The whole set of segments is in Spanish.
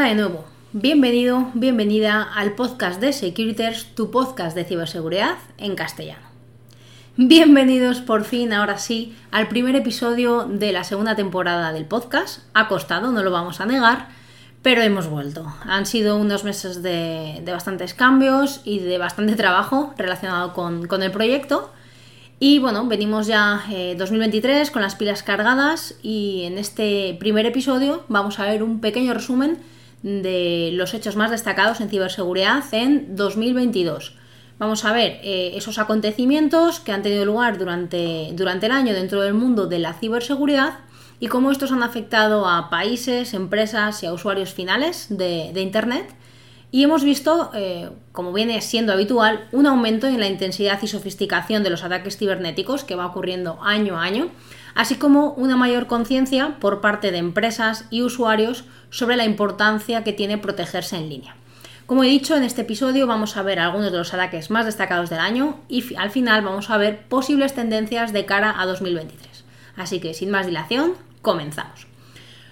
De nuevo, bienvenido, bienvenida al podcast de Securiters, tu podcast de ciberseguridad en castellano. Bienvenidos por fin, ahora sí, al primer episodio de la segunda temporada del podcast. Ha costado, no lo vamos a negar, pero hemos vuelto. Han sido unos meses de, bastantes cambios y de bastante trabajo relacionado con, el proyecto. Y bueno, venimos ya 2023 eh, con las pilas cargadas y en este primer episodio vamos a ver un pequeño resumen de los hechos más destacados en ciberseguridad en 2022. Vamos a ver eh, esos acontecimientos que han tenido lugar durante, durante el año dentro del mundo de la ciberseguridad y cómo estos han afectado a países, empresas y a usuarios finales de, Internet. Y hemos visto, eh, como viene siendo habitual, un aumento en la intensidad y sofisticación de los ataques cibernéticos que va ocurriendo año a año, así como una mayor conciencia por parte de empresas y usuarios sobre la importancia que tiene protegerse en línea. Como he dicho, en este episodio vamos a ver algunos de los ataques más destacados del año y al final vamos a ver posibles tendencias de cara a 2023. Así que sin más dilación, comenzamos.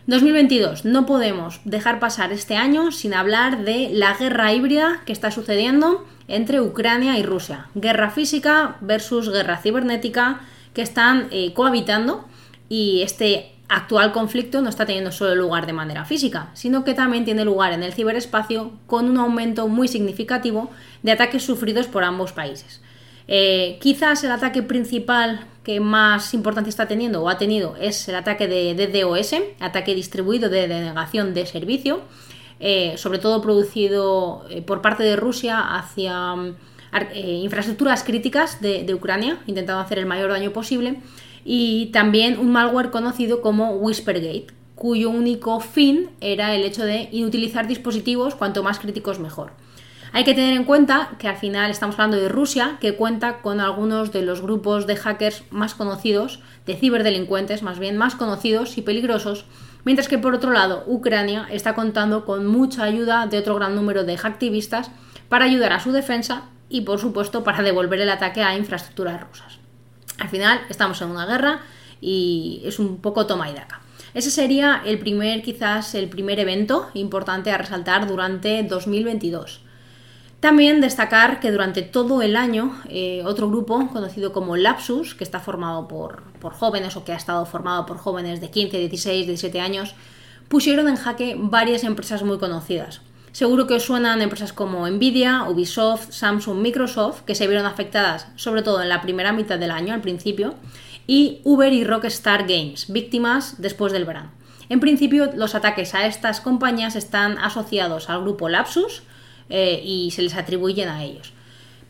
2022. No podemos dejar pasar este año sin hablar de la guerra híbrida que está sucediendo entre Ucrania y Rusia. Guerra física versus guerra cibernética que están eh, cohabitando y este actual conflicto no está teniendo solo lugar de manera física, sino que también tiene lugar en el ciberespacio con un aumento muy significativo de ataques sufridos por ambos países. Eh, quizás el ataque principal que más importancia está teniendo o ha tenido es el ataque de DDoS, ataque distribuido de denegación de servicio, eh, sobre todo producido por parte de Rusia hacia infraestructuras críticas de, de Ucrania, intentando hacer el mayor daño posible, y también un malware conocido como Whispergate, cuyo único fin era el hecho de inutilizar dispositivos cuanto más críticos mejor. Hay que tener en cuenta que al final estamos hablando de Rusia, que cuenta con algunos de los grupos de hackers más conocidos, de ciberdelincuentes más bien más conocidos y peligrosos, mientras que por otro lado Ucrania está contando con mucha ayuda de otro gran número de hacktivistas para ayudar a su defensa y por supuesto para devolver el ataque a infraestructuras rusas. Al final estamos en una guerra y es un poco toma y daca. Ese sería el primer, quizás el primer evento importante a resaltar durante 2022. También destacar que durante todo el año eh, otro grupo conocido como Lapsus, que está formado por, jóvenes o que ha estado formado por jóvenes de 15, 16, 17 años, pusieron en jaque varias empresas muy conocidas. Seguro que os suenan empresas como Nvidia, Ubisoft, Samsung, Microsoft, que se vieron afectadas sobre todo en la primera mitad del año, al principio, y Uber y Rockstar Games, víctimas después del verano. En principio, los ataques a estas compañías están asociados al grupo Lapsus, eh, y se les atribuyen a ellos.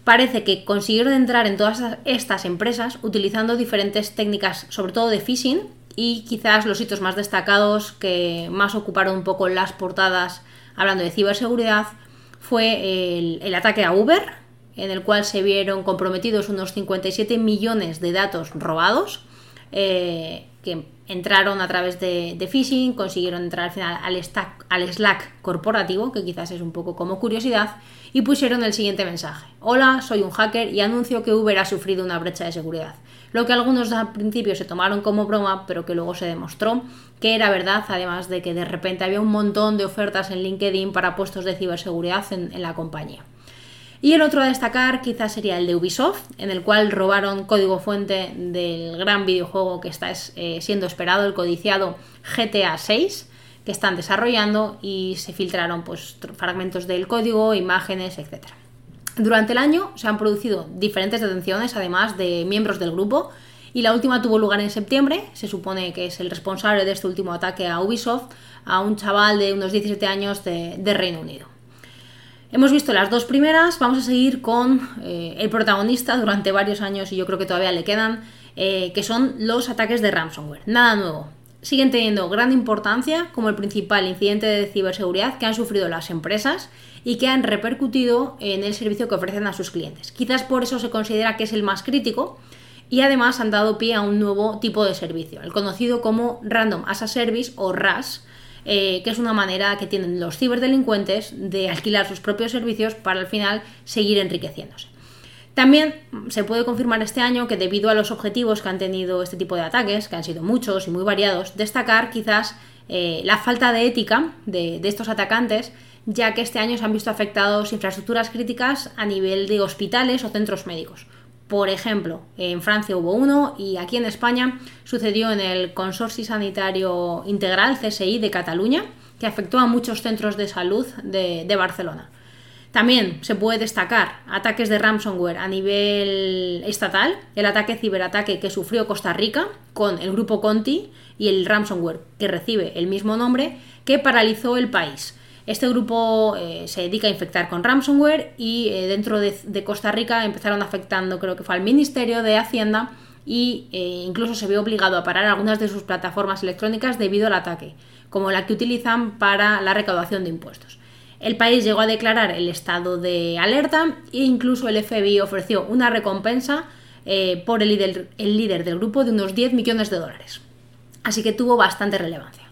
Parece que consiguieron entrar en todas estas empresas utilizando diferentes técnicas, sobre todo de phishing, y quizás los hitos más destacados que más ocuparon un poco las portadas hablando de ciberseguridad fue el, ataque a Uber, en el cual se vieron comprometidos unos 57 millones de datos robados, eh, que entraron a través de, phishing, consiguieron entrar al final al, al Slack corporativo, que quizás es un poco como curiosidad, y pusieron el siguiente mensaje. Hola, soy un hacker y anuncio que Uber ha sufrido una brecha de seguridad. Lo que algunos al principio se tomaron como broma, pero que luego se demostró que era verdad, además de que de repente había un montón de ofertas en LinkedIn para puestos de ciberseguridad en la compañía. Y el otro a destacar quizás sería el de Ubisoft, en el cual robaron código fuente del gran videojuego que está eh, siendo esperado, el codiciado GTA 6, que están desarrollando y se filtraron pues, fragmentos del código, imágenes, etc. Durante el año se han producido diferentes detenciones, además de miembros del grupo, y la última tuvo lugar en septiembre. Se supone que es el responsable de este último ataque a Ubisoft, a un chaval de unos 17 años de Reino Unido. Hemos visto las dos primeras, vamos a seguir con eh, el protagonista durante varios años y yo creo que todavía le quedan, eh, que son los ataques de ransomware. Nada nuevo. Siguen teniendo gran importancia como el principal incidente de ciberseguridad que han sufrido las empresas y que han repercutido en el servicio que ofrecen a sus clientes. Quizás por eso se considera que es el más crítico y además han dado pie a un nuevo tipo de servicio, el conocido como Random as a Service o RAS, eh, que es una manera que tienen los ciberdelincuentes de alquilar sus propios servicios para al final seguir enriqueciéndose. También se puede confirmar este año que debido a los objetivos que han tenido este tipo de ataques, que han sido muchos y muy variados, destacar quizás eh, la falta de ética de, estos atacantes, ya que este año se han visto afectados infraestructuras críticas a nivel de hospitales o centros médicos. Por ejemplo, en Francia hubo uno y aquí en España sucedió en el Consorcio Sanitario Integral CSI de Cataluña, que afectó a muchos centros de salud de Barcelona. También se puede destacar ataques de ransomware a nivel estatal, el ataque ciberataque que sufrió Costa Rica con el grupo Conti y el ransomware que recibe el mismo nombre que paralizó el país. Este grupo eh, se dedica a infectar con ransomware y eh, dentro de, Costa Rica empezaron afectando, creo que fue al Ministerio de Hacienda e incluso se vio obligado a parar algunas de sus plataformas electrónicas debido al ataque, como la que utilizan para la recaudación de impuestos. El país llegó a declarar el estado de alerta e incluso el FBI ofreció una recompensa eh, por el líder, el líder del grupo de unos 10 millones de dólares. Así que tuvo bastante relevancia.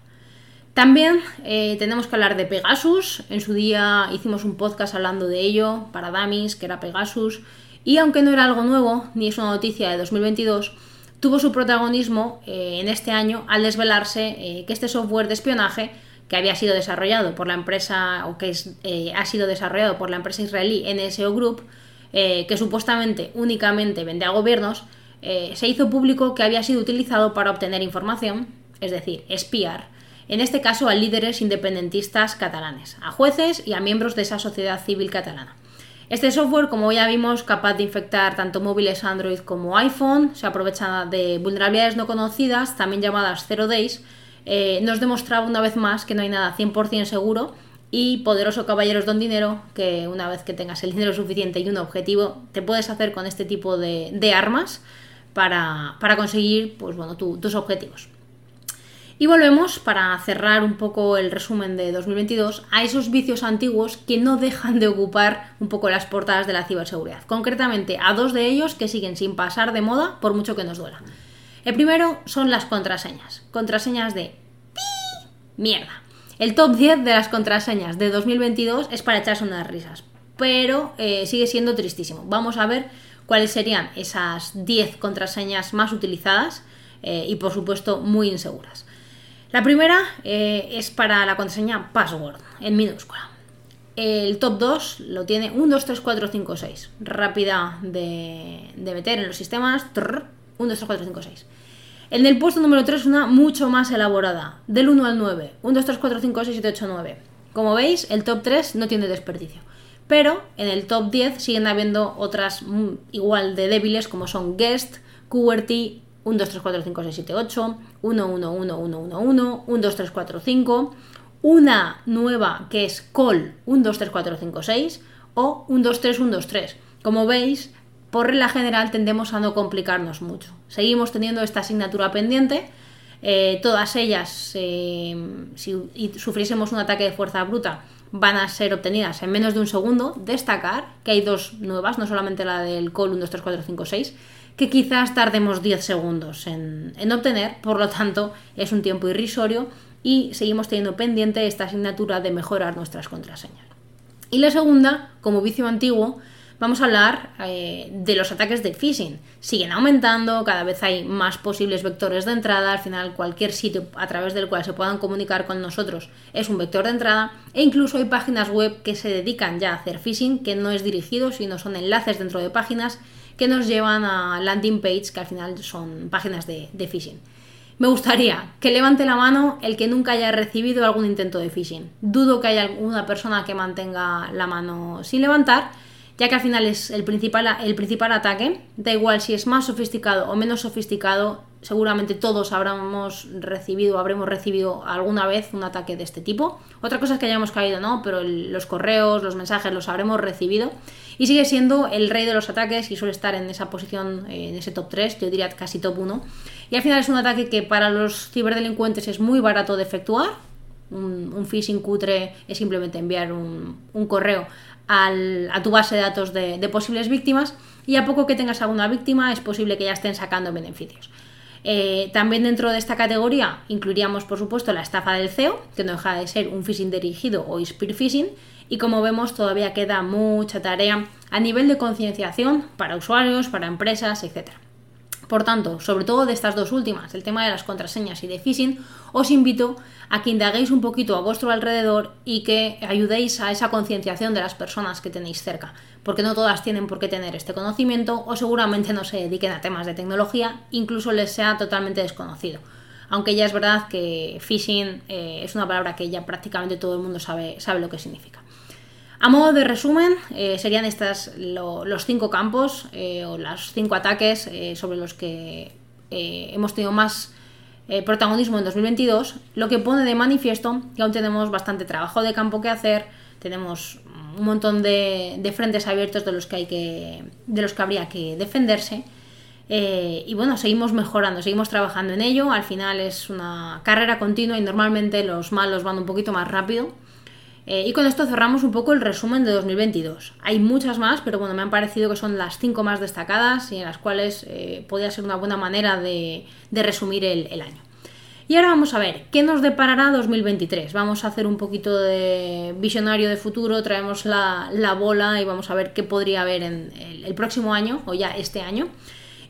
También eh, tenemos que hablar de Pegasus. En su día hicimos un podcast hablando de ello para Damis, que era Pegasus. Y aunque no era algo nuevo, ni es una noticia de 2022, tuvo su protagonismo eh, en este año al desvelarse que este software de espionaje que había sido desarrollado por la empresa, o que eh, ha sido desarrollado por la empresa israelí NSO Group, eh, que supuestamente únicamente vende a gobiernos, eh, se hizo público que había sido utilizado para obtener información, es decir, espiar, en este caso a líderes independentistas catalanes, a jueces y a miembros de esa sociedad civil catalana. Este software, como ya vimos, capaz de infectar tanto móviles Android como iPhone, se aprovecha de vulnerabilidades no conocidas, también llamadas zero days, eh, nos demostraba una vez más que no hay nada 100% seguro y poderoso caballeros don dinero, que una vez que tengas el dinero suficiente y un objetivo, te puedes hacer con este tipo de, armas para, conseguir pues, bueno, tus objetivos. Y volvemos, para cerrar un poco el resumen de 2022, a esos vicios antiguos que no dejan de ocupar un poco las portadas de la ciberseguridad. Concretamente a dos de ellos que siguen sin pasar de moda por mucho que nos duela. El primero son las contraseñas. Contraseñas de mierda. El top 10 de las contraseñas de 2022 es para echarse unas risas, pero eh, sigue siendo tristísimo. Vamos a ver cuáles serían esas 10 contraseñas más utilizadas eh, y por supuesto muy inseguras. La primera eh, es para la contraseña password en minúscula. El top 2 lo tiene 1, 2, 3, 4, 5, 6. Rápida de, meter en los sistemas. 1, 2, 3, 4, 5, 6. En el puesto número 3 una mucho más elaborada, del 1 al 9. 1, 2, 3, 4, 5, 6, 7, 8, 9. Como veis, el top 3 no tiene desperdicio. Pero en el top 10 siguen habiendo otras mm, igual de débiles como son Guest, QWERTY, 1, 2, 3, 4, 5, 6, 7, 8, 1, 1, 1, 1, 1, 1, 1, 2, 3, 4, 5, una nueva que es Call 1, 2, 3, 4, 5, 6 o 1, 2, 3, 1, 2, 3. Como veis, por regla general tendemos a no complicarnos mucho. Seguimos teniendo esta asignatura pendiente. Eh, todas ellas, eh, si sufriésemos un ataque de fuerza bruta, van a ser obtenidas en menos de un segundo. Destacar que hay dos nuevas, no solamente la del call 1, 2, 3, 4, 5, 6, que quizás tardemos 10 segundos en, en obtener, por lo tanto es un tiempo irrisorio y seguimos teniendo pendiente esta asignatura de mejorar nuestras contraseñas. Y la segunda, como vicio antiguo, vamos a hablar eh, de los ataques de phishing. Siguen aumentando, cada vez hay más posibles vectores de entrada, al final cualquier sitio a través del cual se puedan comunicar con nosotros es un vector de entrada e incluso hay páginas web que se dedican ya a hacer phishing, que no es dirigido, sino son enlaces dentro de páginas que nos llevan a landing page, que al final son páginas de, de phishing. Me gustaría que levante la mano el que nunca haya recibido algún intento de phishing. Dudo que haya alguna persona que mantenga la mano sin levantar, ya que al final es el principal, el principal ataque. Da igual si es más sofisticado o menos sofisticado, seguramente todos habremos recibido, habremos recibido alguna vez un ataque de este tipo. Otra cosa es que hayamos caído, ¿no? Pero los correos, los mensajes los habremos recibido. Y sigue siendo el rey de los ataques y suele estar en esa posición, en ese top 3, yo diría casi top 1. Y al final es un ataque que para los ciberdelincuentes es muy barato de efectuar. Un, phishing cutre es simplemente enviar un, correo a tu base de datos de, posibles víctimas y a poco que tengas alguna víctima es posible que ya estén sacando beneficios. Eh, también dentro de esta categoría incluiríamos, por supuesto, la estafa del CEO, que no deja de ser un phishing dirigido o spear phishing, y como vemos todavía queda mucha tarea a nivel de concienciación para usuarios, para empresas, etc. Por tanto, sobre todo de estas dos últimas, el tema de las contraseñas y de phishing, os invito a que indaguéis un poquito a vuestro alrededor y que ayudéis a esa concienciación de las personas que tenéis cerca, porque no todas tienen por qué tener este conocimiento o seguramente no se dediquen a temas de tecnología, incluso les sea totalmente desconocido. Aunque ya es verdad que phishing eh, es una palabra que ya prácticamente todo el mundo sabe, sabe lo que significa. A modo de resumen, eh, serían estos los cinco campos eh, o los cinco ataques eh, sobre los que hemos tenido más protagonismo en 2022, lo que pone de manifiesto que aún tenemos bastante trabajo de campo que hacer, tenemos un montón de, de frentes abiertos de los que, hay que, de los que habría que defenderse. y bueno, seguimos mejorando, seguimos trabajando en ello. Al final es una carrera continua y normalmente los malos van un poquito más rápido. Eh, y con esto cerramos un poco el resumen de 2022. Hay muchas más, pero bueno, me han parecido que son las cinco más destacadas y en las cuales eh, podría ser una buena manera de, resumir el, año. Y ahora vamos a ver, ¿qué nos deparará 2023? Vamos a hacer un poquito de visionario de futuro, traemos la, bola y vamos a ver qué podría haber en el, próximo año o ya este año.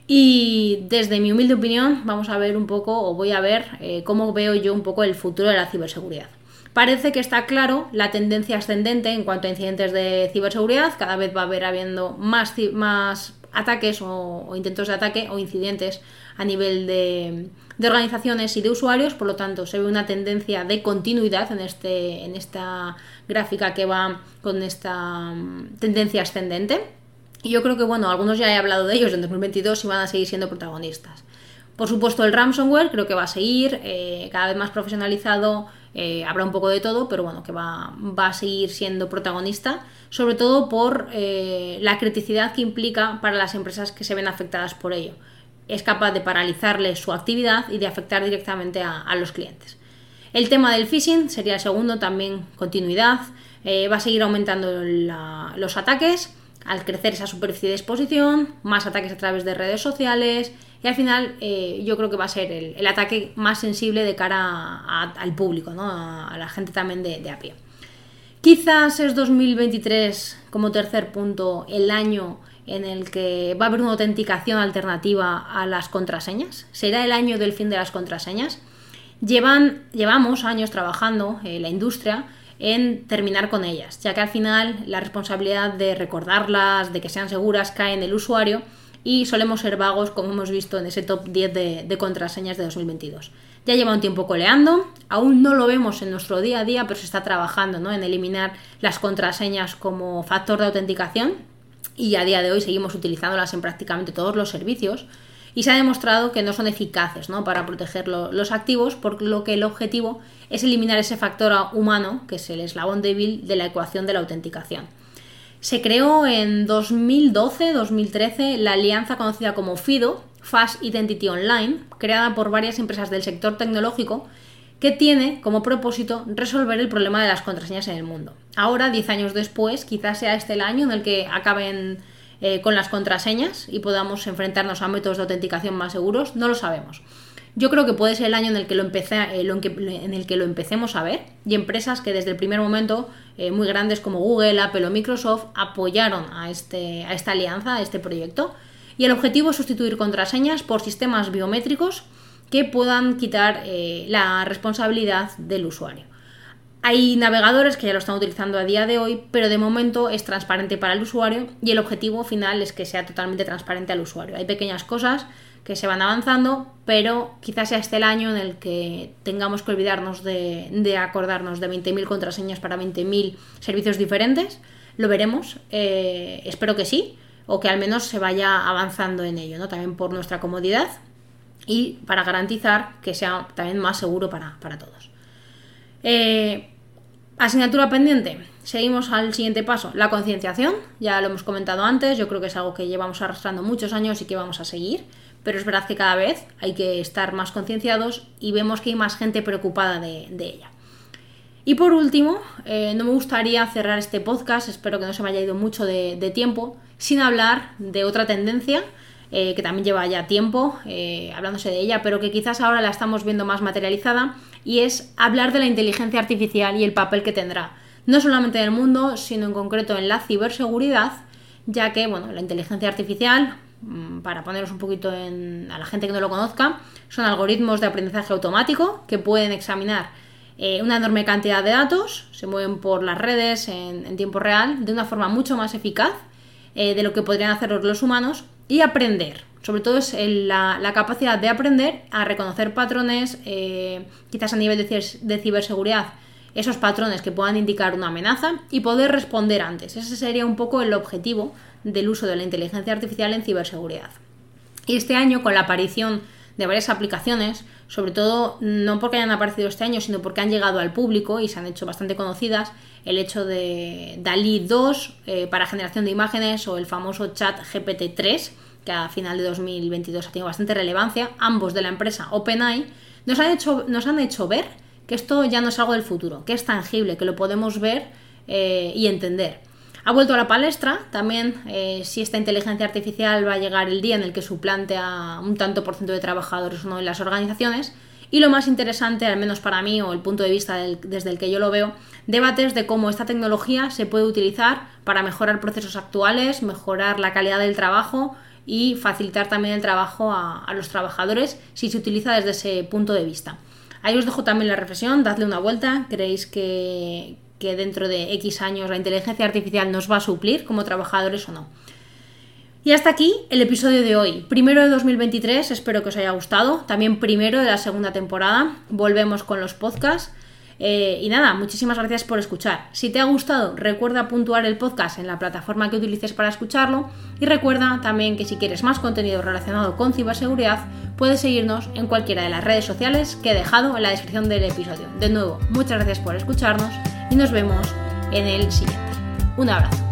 Y desde mi humilde opinión, vamos a ver un poco, o voy a ver eh, cómo veo yo un poco el futuro de la ciberseguridad. Parece que está claro la tendencia ascendente en cuanto a incidentes de ciberseguridad. Cada vez va a haber habiendo más, más ataques o, intentos de ataque o incidentes a nivel de, organizaciones y de usuarios. Por lo tanto, se ve una tendencia de continuidad en, este, en esta gráfica que va con esta mm, tendencia ascendente. Y yo creo que, bueno, algunos ya he hablado de ellos en 2022 y van a seguir siendo protagonistas. Por supuesto, el ransomware creo que va a seguir eh, cada vez más profesionalizado, eh, habrá un poco de todo, pero bueno, que va, a seguir siendo protagonista, sobre todo por eh, la criticidad que implica para las empresas que se ven afectadas por ello. Es capaz de paralizarles su actividad y de afectar directamente a, los clientes. El tema del phishing sería el segundo, también continuidad. va a seguir aumentando los ataques al crecer esa superficie de exposición, más ataques a través de redes sociales y al final eh, yo creo que va a ser el, ataque más sensible de cara al público, ¿no? a, la gente también de, a pie. Quizás es 2023 como tercer punto el año en el que va a haber una autenticación alternativa a las contraseñas. Será el año del fin de las contraseñas. Llevan, llevamos años trabajando en la industria en terminar con ellas, ya que al final la responsabilidad de recordarlas, de que sean seguras, cae en el usuario y solemos ser vagos, como hemos visto en ese top 10 de, contraseñas de 2022. Ya lleva un tiempo coleando, aún no lo vemos en nuestro día a día, pero se está trabajando ¿no? en eliminar las contraseñas como factor de autenticación y a día de hoy seguimos utilizándolas en prácticamente todos los servicios y se ha demostrado que no son eficaces para proteger los activos, por lo que el objetivo es eliminar ese factor humano, que es el eslabón débil de la ecuación de la autenticación. Se creó en 2012-2013 la alianza conocida como FIDO, Fast Identity Online, creada por varias empresas del sector tecnológico, que tiene como propósito resolver el problema de las contraseñas en el mundo. Ahora, 10 años después, quizás sea este el año en el que acaben eh, con las contraseñas y podamos enfrentarnos a métodos de autenticación más seguros, no lo sabemos. Yo creo que puede ser el año en el que lo, empecé, eh, en el que lo empecemos a ver y empresas que desde el primer momento, eh, muy grandes como Google, Apple o Microsoft, apoyaron a, este, a esta alianza, a este proyecto. Y el objetivo es sustituir contraseñas por sistemas biométricos que puedan quitar la responsabilidad del usuario. Hay navegadores que ya lo están utilizando a día de hoy, pero de momento es transparente para el usuario y el objetivo final es que sea totalmente transparente al usuario. Hay pequeñas cosas que se van avanzando, pero quizás sea este el año en el que tengamos que olvidarnos de, acordarnos de 20.000 contraseñas para 20.000 servicios diferentes. Lo veremos, eh, espero que sí, o que al menos se vaya avanzando en ello, ¿no? también por nuestra comodidad y para garantizar que sea también más seguro para, todos. Eh, Asignatura pendiente. Seguimos al siguiente paso, la concienciación. Ya lo hemos comentado antes, yo creo que es algo que llevamos arrastrando muchos años y que vamos a seguir, pero es verdad que cada vez hay que estar más concienciados y vemos que hay más gente preocupada de, ella. Y por último, eh, no me gustaría cerrar este podcast, espero que no se me haya ido mucho de, tiempo, sin hablar de otra tendencia eh, que también lleva ya tiempo eh, hablándose de ella, pero que quizás ahora la estamos viendo más materializada, y es hablar de la inteligencia artificial y el papel que tendrá, no solamente en el mundo, sino en concreto en la ciberseguridad, ya que bueno, la inteligencia artificial para poneros un poquito en, a la gente que no lo conozca, son algoritmos de aprendizaje automático que pueden examinar eh, una enorme cantidad de datos, se mueven por las redes en, tiempo real de una forma mucho más eficaz eh, de lo que podrían hacer los humanos y aprender. Sobre todo es la, capacidad de aprender a reconocer patrones, eh, quizás a nivel de, ciberseguridad, esos patrones que puedan indicar una amenaza y poder responder antes. Ese sería un poco el objetivo del uso de la inteligencia artificial en ciberseguridad. Y este año, con la aparición de varias aplicaciones, sobre todo no porque hayan aparecido este año, sino porque han llegado al público y se han hecho bastante conocidas, el hecho de DALI 2 eh, para generación de imágenes o el famoso chat GPT-3, que a final de 2022 ha tenido bastante relevancia, ambos de la empresa OpenAI, nos han hecho, nos han hecho ver que esto ya no es algo del futuro, que es tangible, que lo podemos ver eh, y entender. Ha vuelto a la palestra también eh, si esta inteligencia artificial va a llegar el día en el que suplante a un tanto por ciento de trabajadores o no en las organizaciones. Y lo más interesante, al menos para mí, o el punto de vista desde el que yo lo veo, debates de cómo esta tecnología se puede utilizar para mejorar procesos actuales, mejorar la calidad del trabajo y facilitar también el trabajo a, a los trabajadores si se utiliza desde ese punto de vista. Ahí os dejo también la reflexión, dadle una vuelta, creéis que, que dentro de X años la inteligencia artificial nos va a suplir como trabajadores o no. Y hasta aquí el episodio de hoy. Primero de 2023, espero que os haya gustado. También primero de la segunda temporada. Volvemos con los podcasts. Eh, y nada, muchísimas gracias por escuchar. Si te ha gustado, recuerda puntuar el podcast en la plataforma que utilices para escucharlo. Y recuerda también que si quieres más contenido relacionado con ciberseguridad, puedes seguirnos en cualquiera de las redes sociales que he dejado en la descripción del episodio. De nuevo, muchas gracias por escucharnos y nos vemos en el siguiente. Un abrazo.